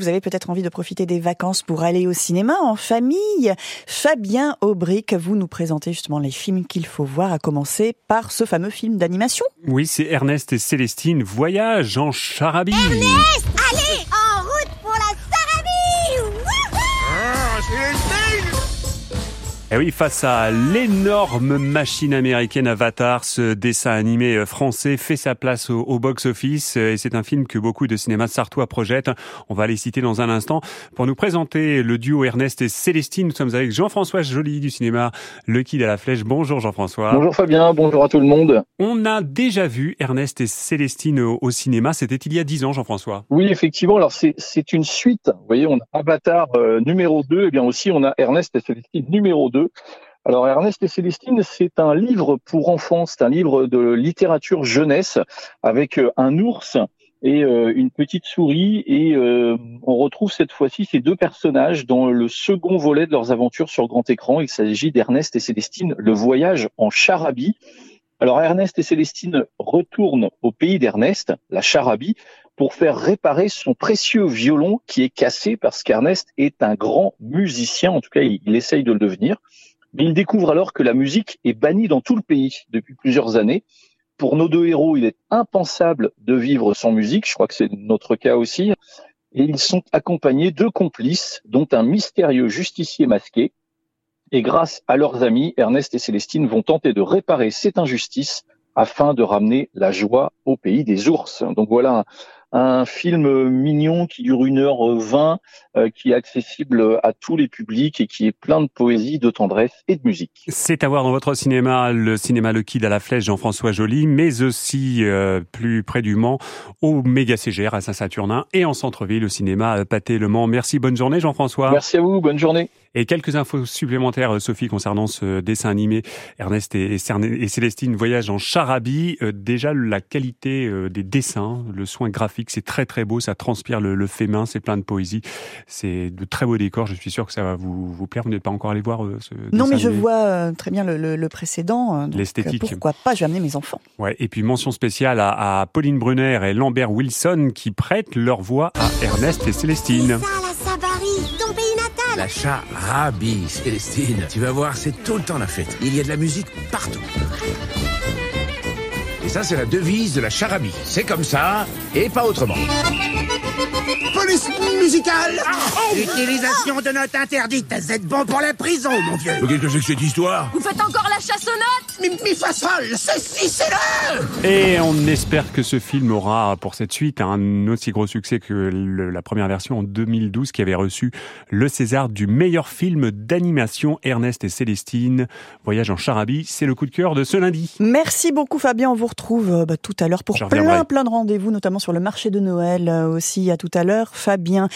Vous avez peut-être envie de profiter des vacances pour aller au cinéma en famille. Fabien Aubric, vous nous présentez justement les films qu'il faut voir, à commencer par ce fameux film d'animation. Oui, c'est Ernest et Célestine, Voyage en Charabie. Ernest, allez, eh oui, face à l'énorme machine américaine Avatar, ce dessin animé français fait sa place au, box-office euh, et c'est un film que beaucoup de cinémas sartois projettent. On va les citer dans un instant. Pour nous présenter le duo Ernest et Célestine, nous sommes avec Jean-François Joly du cinéma Le Kid à la Flèche. Bonjour Jean-François. Bonjour Fabien, bonjour à tout le monde. On a déjà vu Ernest et Célestine au, cinéma, c'était il y a dix ans Jean-François. Oui, effectivement, alors c'est une suite. Vous voyez, on a Avatar euh, numéro 2 et bien aussi on a Ernest et Célestine numéro 2 alors Ernest et Célestine, c'est un livre pour enfants, c'est un livre de littérature jeunesse avec euh, un ours et euh, une petite souris et euh, on retrouve cette fois-ci ces deux personnages dans le second volet de leurs aventures sur grand écran. Il s'agit d'Ernest et Célestine, le voyage en Charabie. Alors Ernest et Célestine retournent au pays d'Ernest, la Charabie, pour faire réparer son précieux violon qui est cassé parce qu'Ernest est un grand musicien, en tout cas il, essaye de le devenir. Il découvre alors que la musique est bannie dans tout le pays depuis plusieurs années. Pour nos deux héros, il est impensable de vivre sans musique, je crois que c'est notre cas aussi. Et ils sont accompagnés de complices, dont un mystérieux justicier masqué. Et grâce à leurs amis, Ernest et Célestine vont tenter de réparer cette injustice afin de ramener la joie au pays des ours. Donc voilà un film mignon qui dure une heure vingt, euh, qui est accessible à tous les publics et qui est plein de poésie, de tendresse et de musique. C'est à voir dans votre cinéma, le cinéma Le Kid à la Flèche, Jean-François Joly, mais aussi euh, plus près du Mans, au Méga CGR à Saint-Saturnin et en centre-ville, au cinéma Pâté Le Mans. Merci, bonne journée Jean-François. Merci à vous, bonne journée. Et quelques infos supplémentaires, euh, Sophie, concernant ce dessin animé Ernest et, Célestine Voyage en Charabie. déjà, la qualité des dessins, le soin graphique c'est très très beau, ça transpire le, fait main, c'est plein de poésie, c'est de très beaux décors. Je suis sûr que ça va vous, vous plaire. Vous n'êtes pas encore allé voir euh, ce Non, mais je vois euh, très bien le, précédent. Euh, L'esthétique. pourquoi pas Je vais amener mes enfants. Ouais. Et puis mention spéciale à, Pauline Brunner et Lambert Wilson qui prêtent leur voix à Ernest et Célestine. ça, la Sabari, natal. La charabie, Célestine. Tu vas voir, c'est tout le temps la fête. Il y a de la musique partout. Et ça, c'est la devise de la charabie. C'est comme ça, et pas autrement. Police musicale Utilisation de notes interdites. Vous êtes bon pour la prison, mon vieux. Qu'est-ce que c'est que cette histoire? Vous faites encore la chasse aux notes? Mi, mi fa sol, ceci c'est le Et on espère que ce film aura pour cette suite un aussi gros succès que la première version en 2012 qui avait reçu le César du meilleur film d'animation Ernest et Célestine. Voyage en Charabie, c'est le coup de cœur de ce lundi. Merci beaucoup Fabien, on vous retrouve euh, bah, tout à l'heure pour plein plein de rendez-vous, notamment sur le marché de Noël euh, aussi à tout à l'heure. Fabien.